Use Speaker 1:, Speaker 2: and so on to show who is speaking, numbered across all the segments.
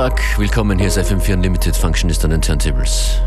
Speaker 1: Donnerstag. Willkommen, hier ist FM4 Unlimited Functionist an den Turntables.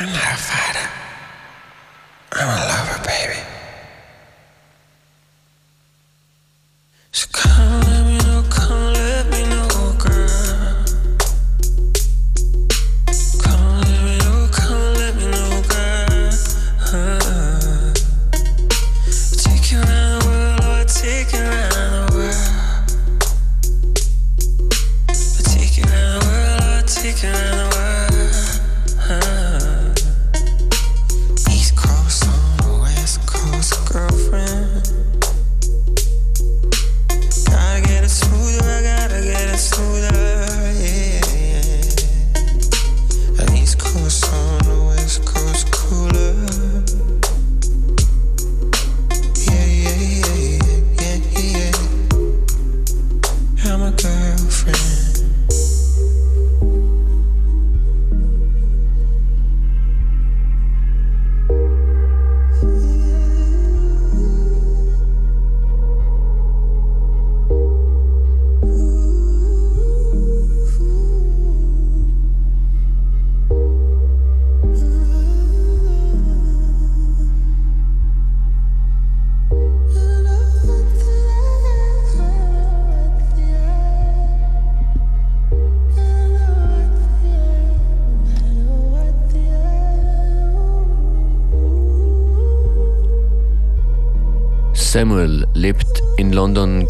Speaker 1: I'm not a fighter. I'm a lover, baby.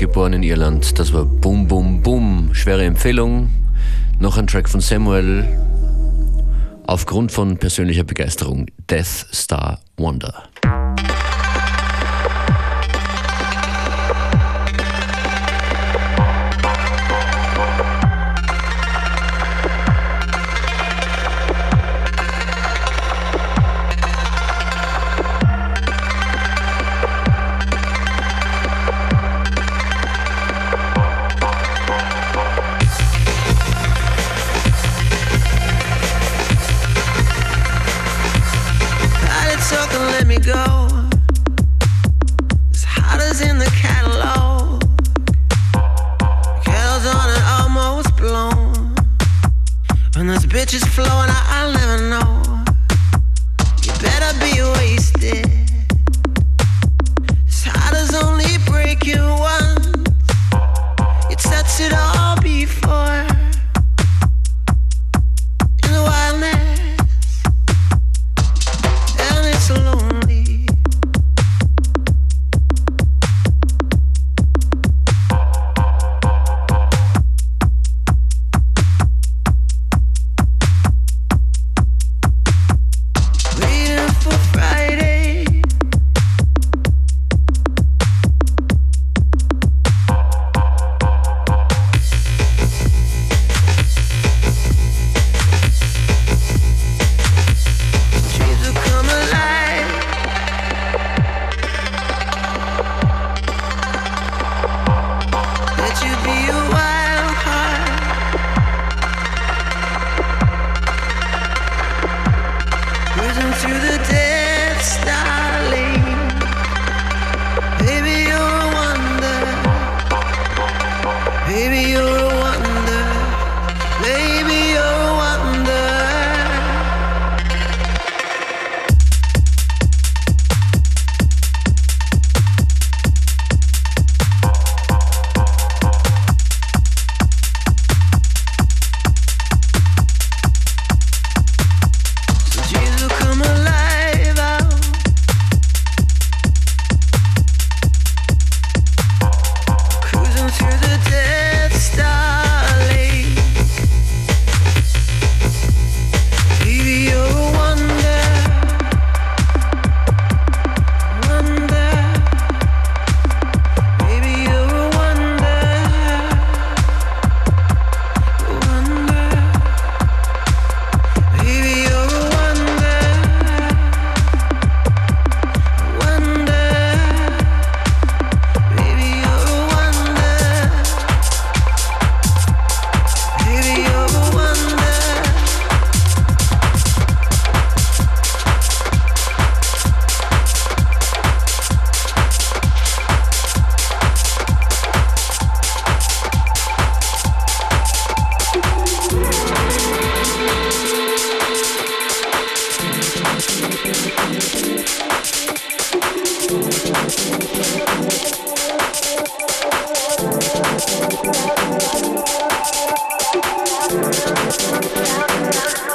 Speaker 1: Geboren in Irland. Das war Boom Boom Boom. Schwere Empfehlung. Noch ein Track von Samuel. Aufgrund von persönlicher Begeisterung. Death Star Wonder. Thank you.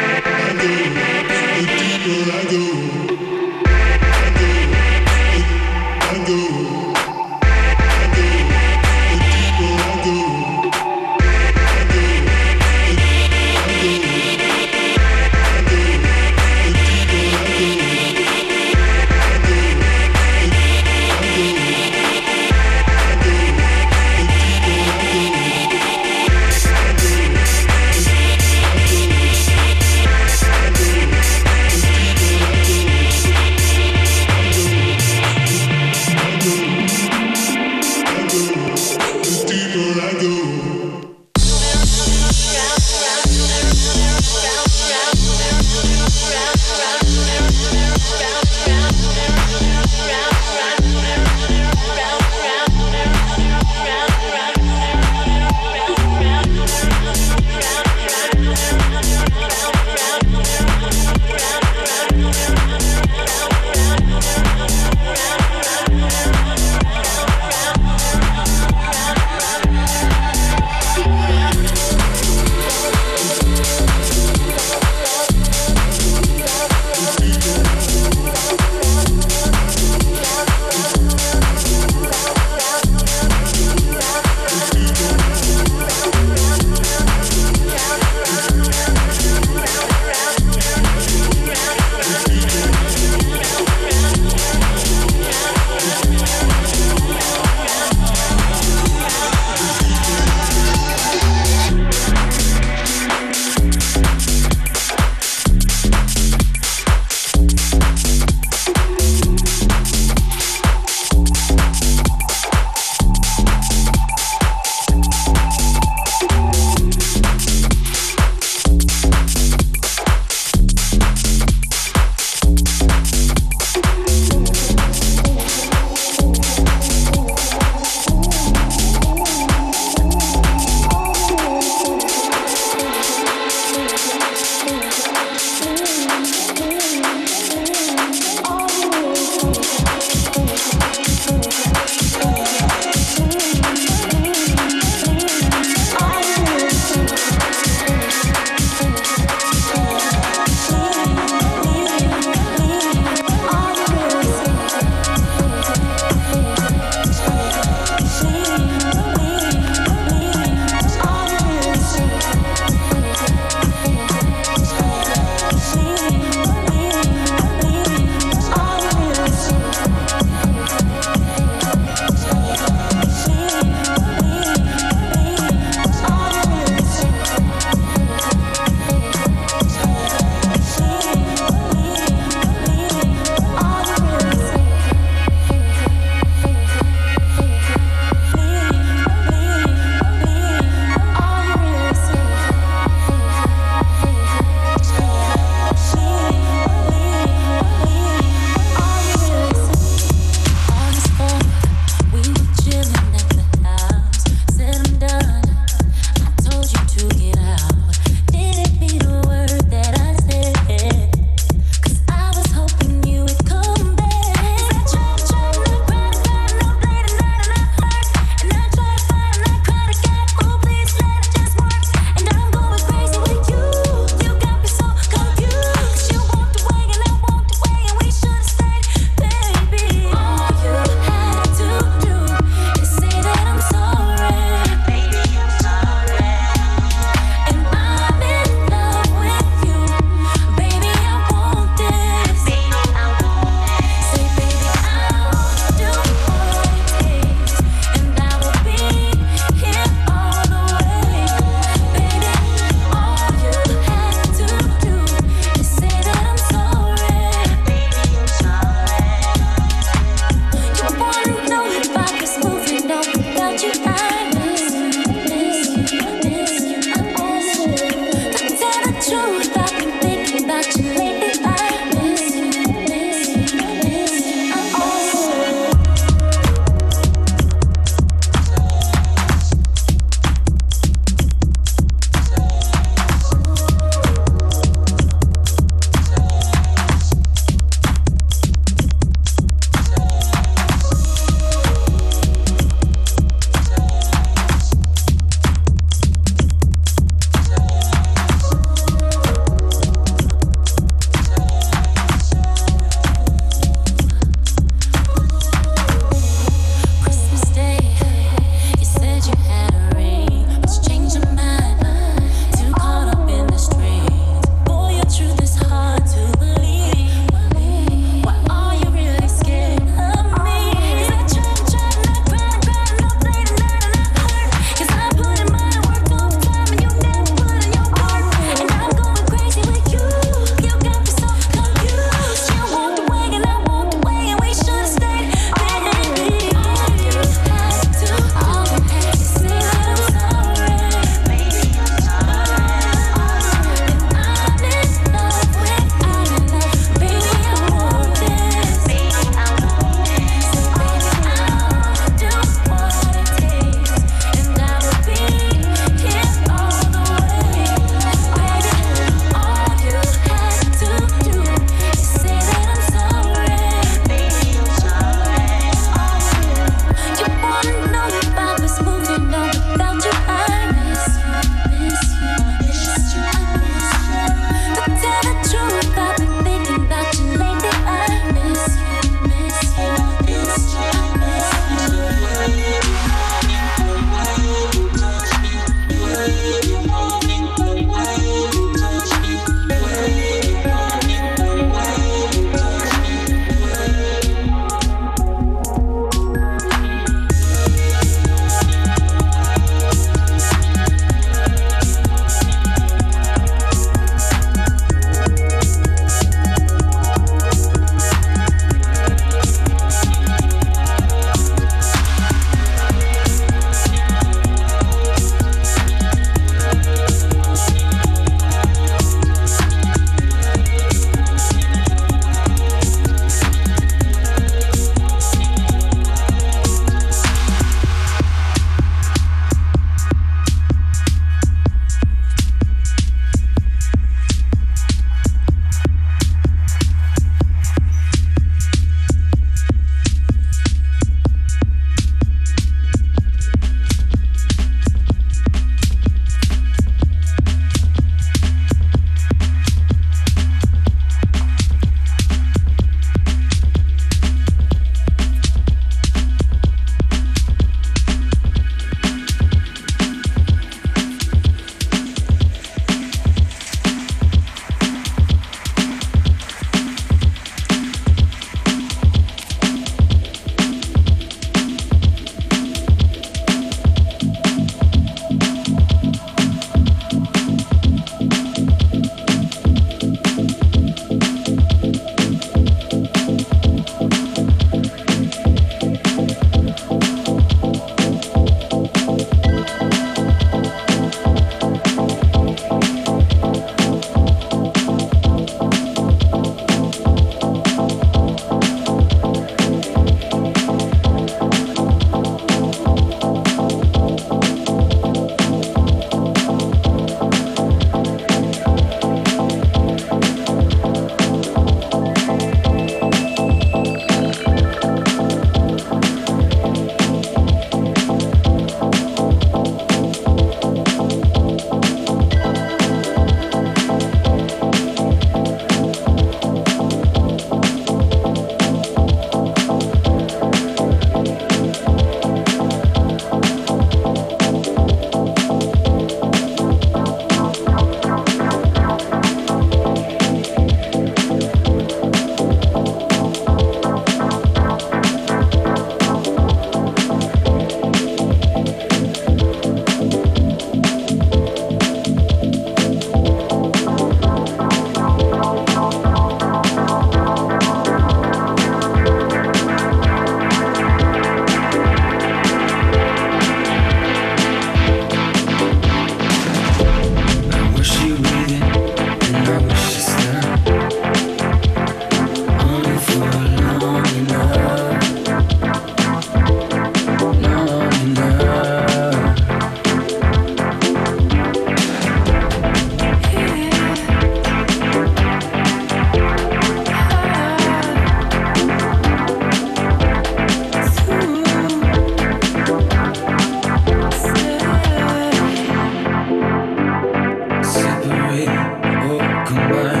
Speaker 1: come.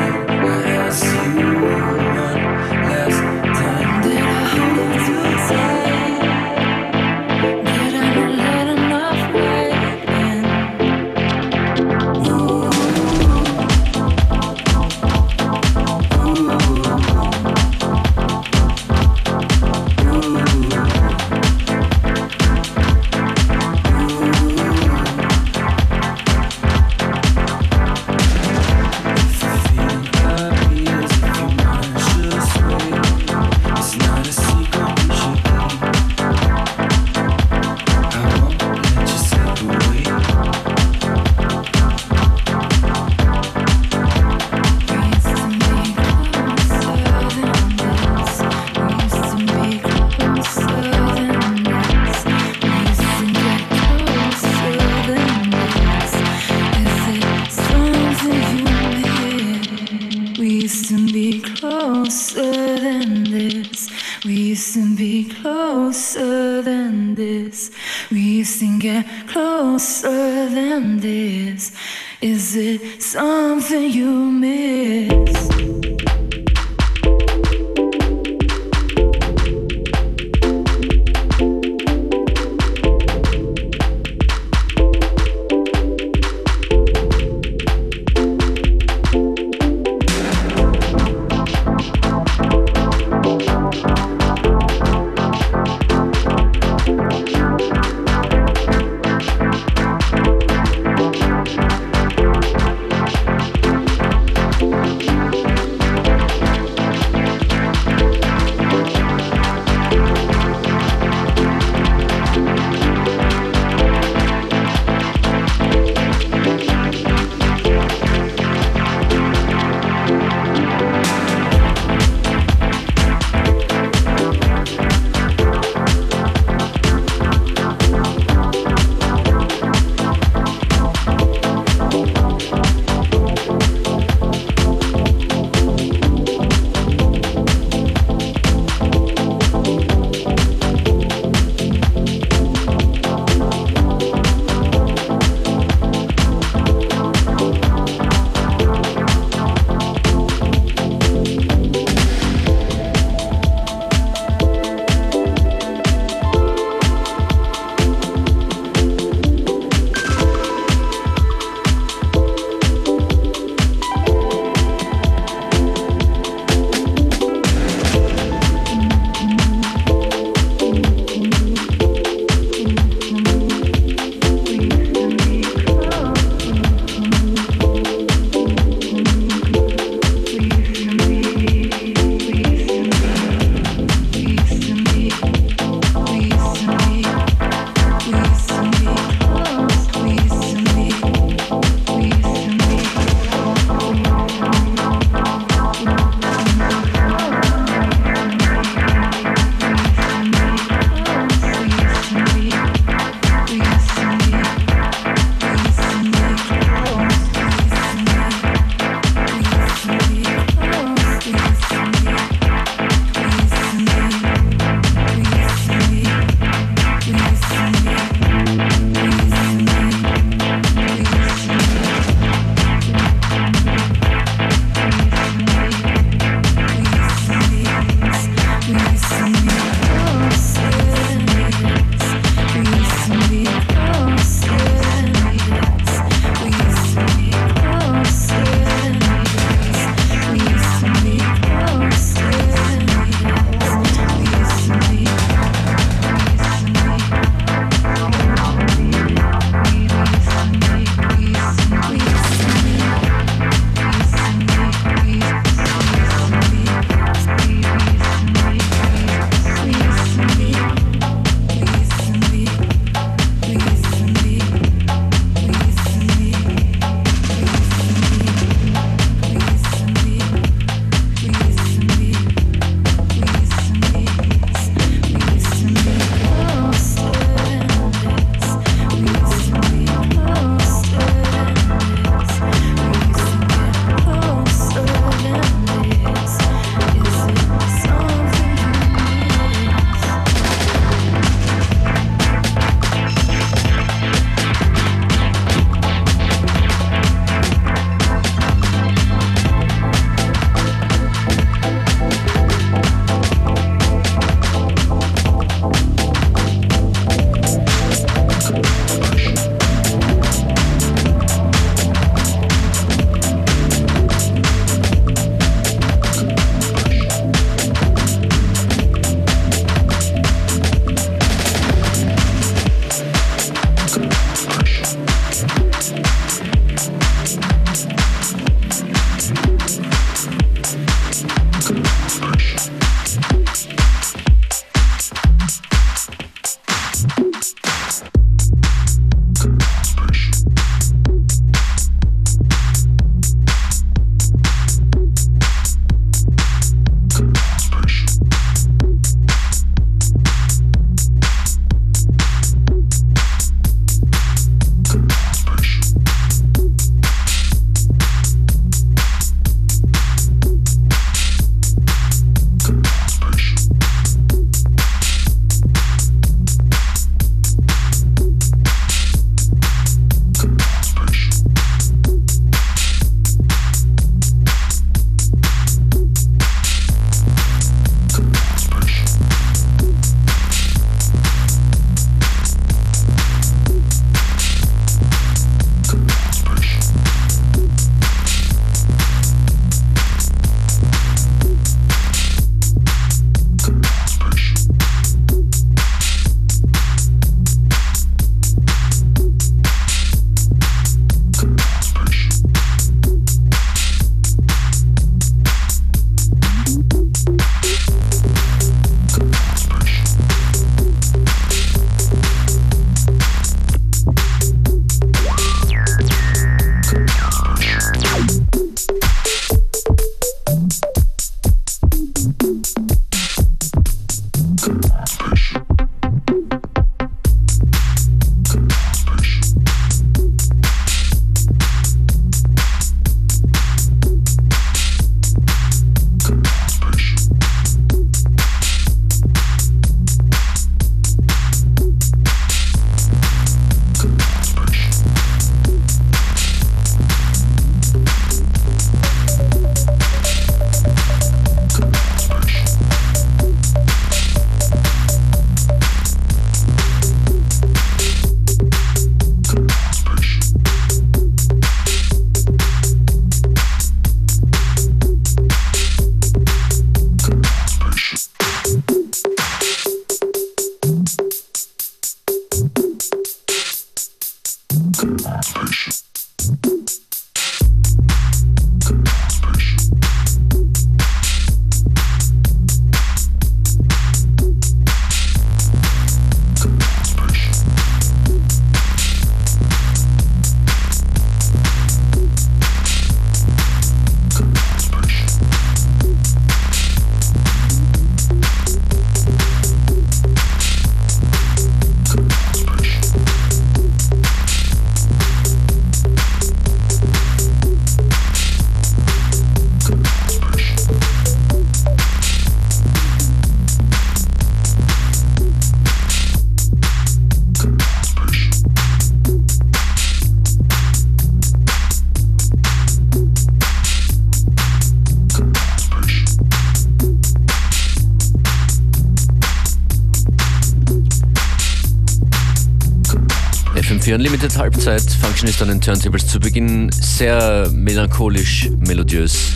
Speaker 2: FM4 Unlimited Halbzeit. Functionist an den Turntables zu Beginn sehr melancholisch, melodiös.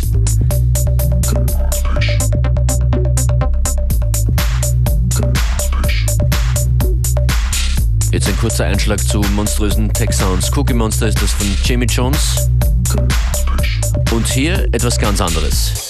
Speaker 2: Jetzt ein kurzer Einschlag zu monströsen Tech Sounds. Cookie Monster ist das von Jamie Jones. Und hier etwas ganz anderes.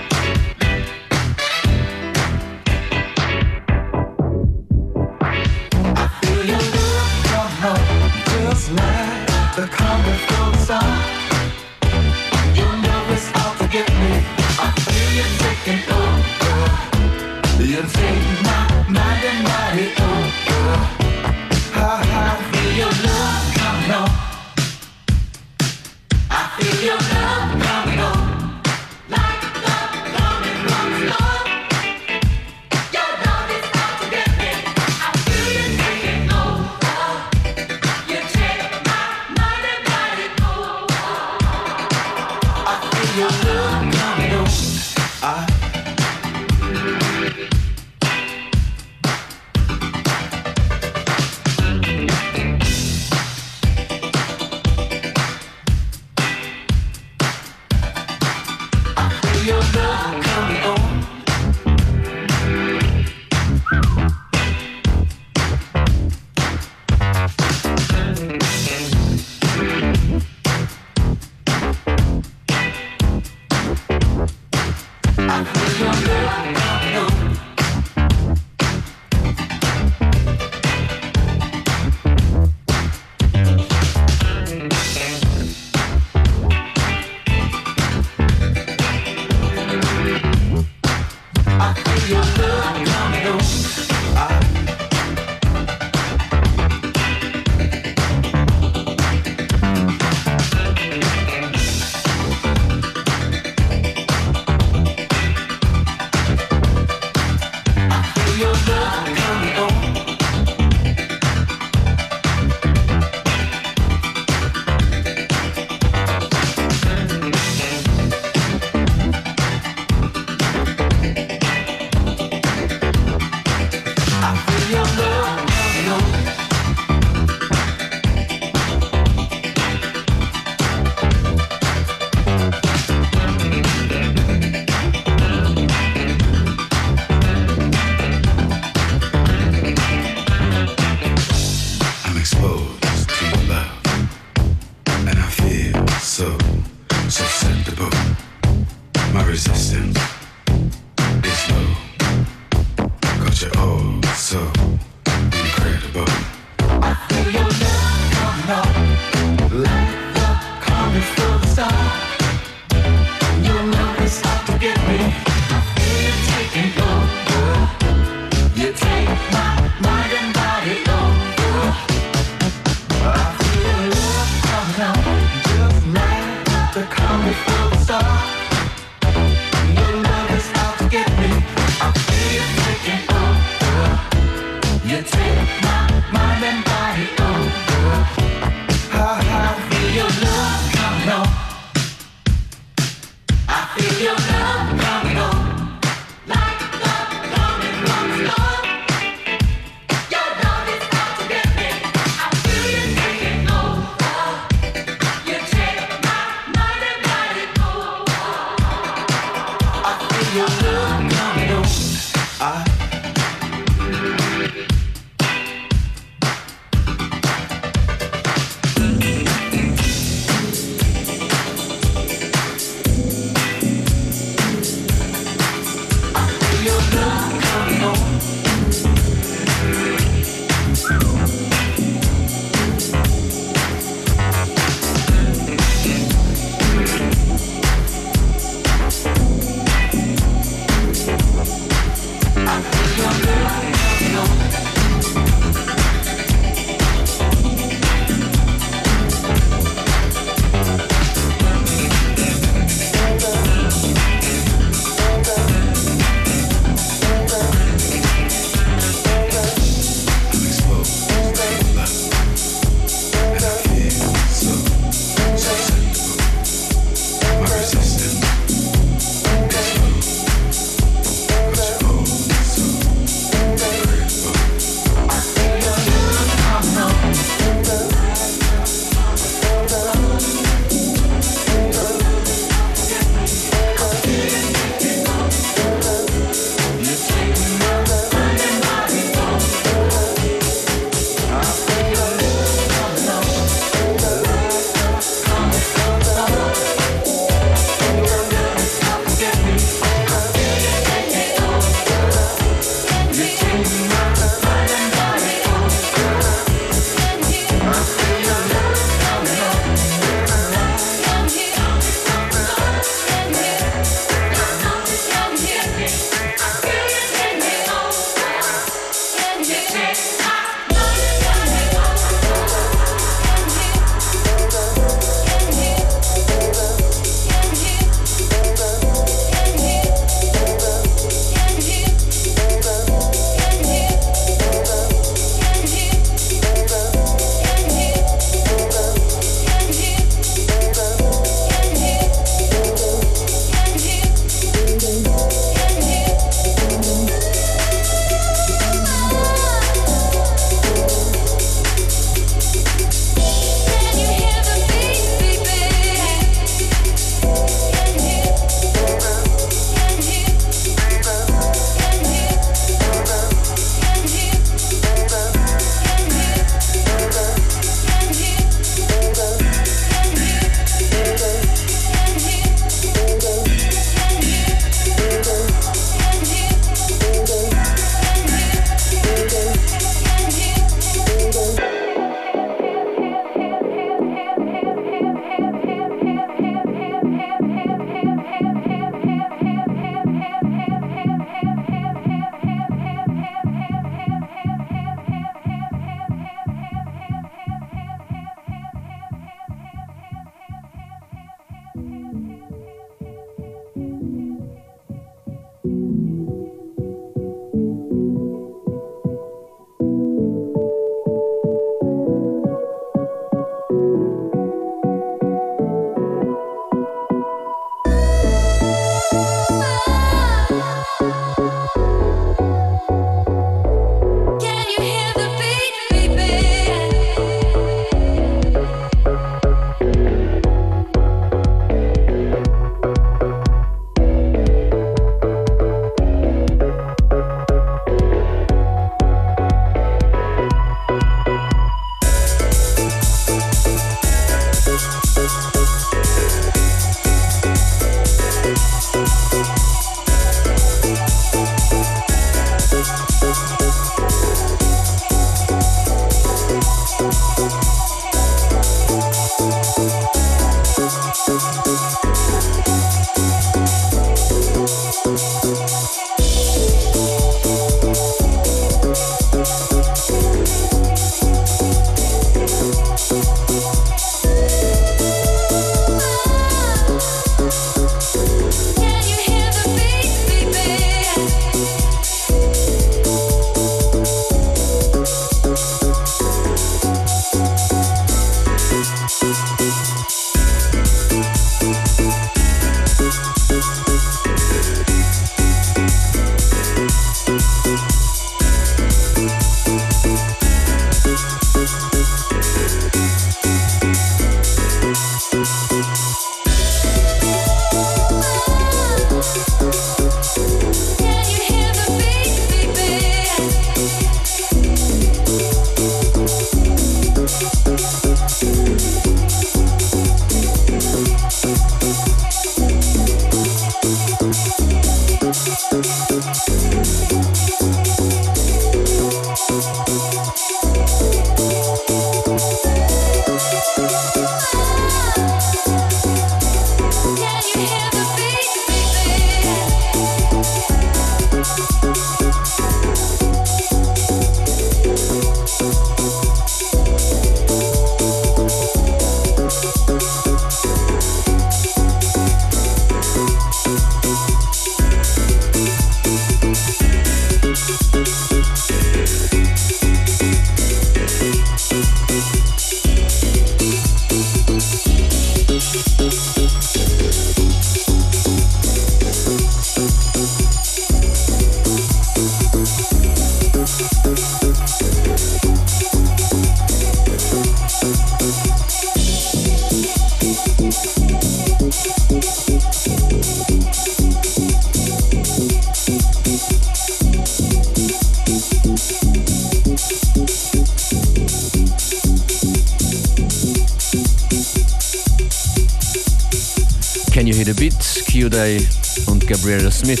Speaker 2: Und Gabriela Smith.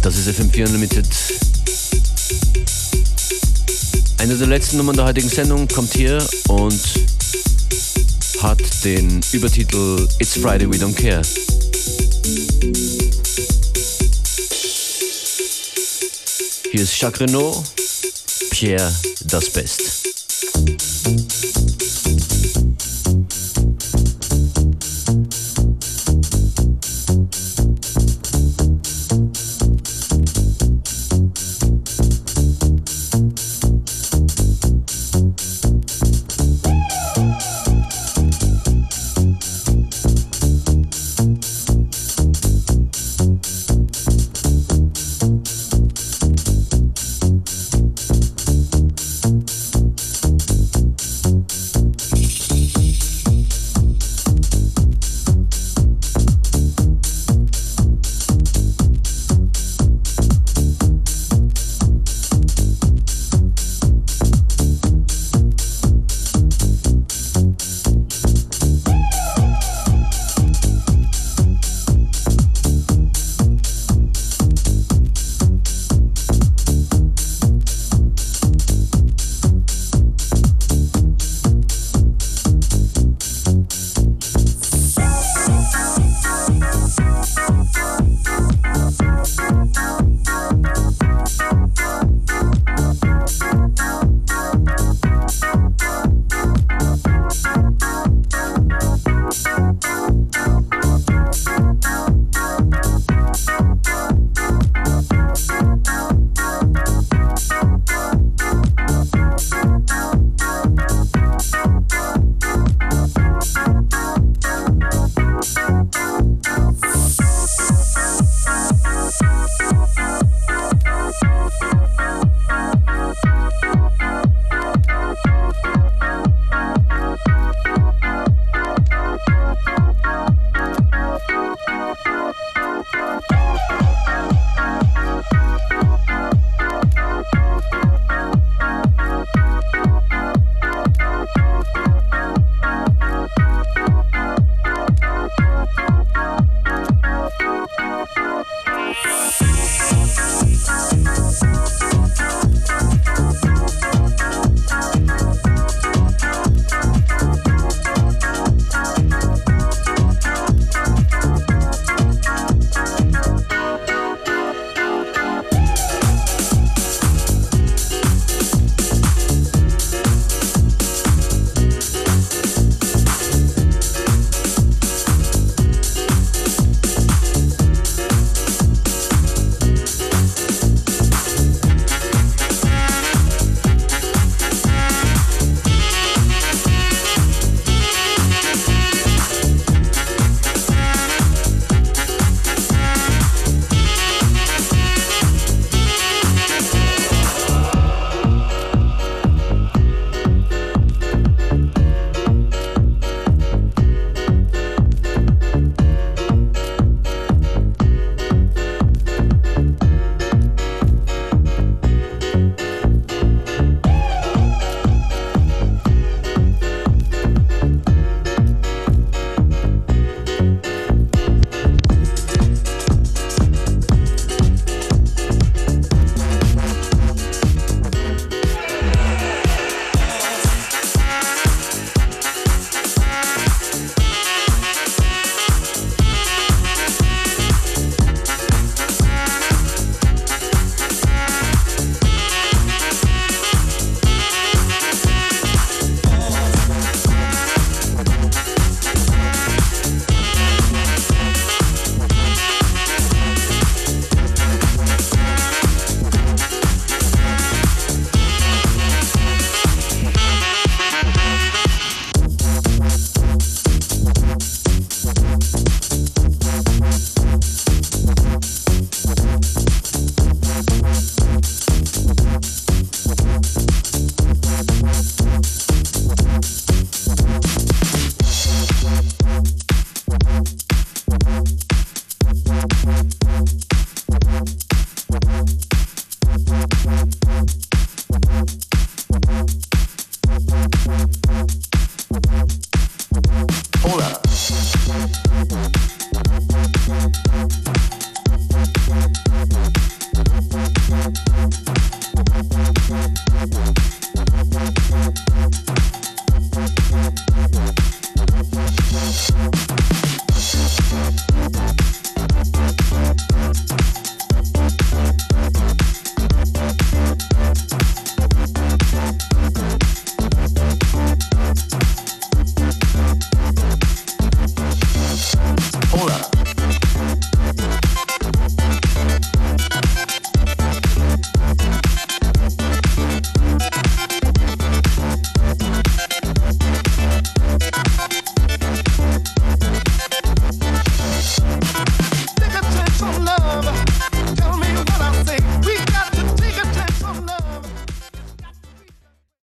Speaker 2: Das ist FM4 Unlimited. Eine der letzten Nummern der heutigen Sendung kommt hier und hat den Übertitel It's Friday We Don't Care. Hier ist Jacques Renault, Pierre das Best.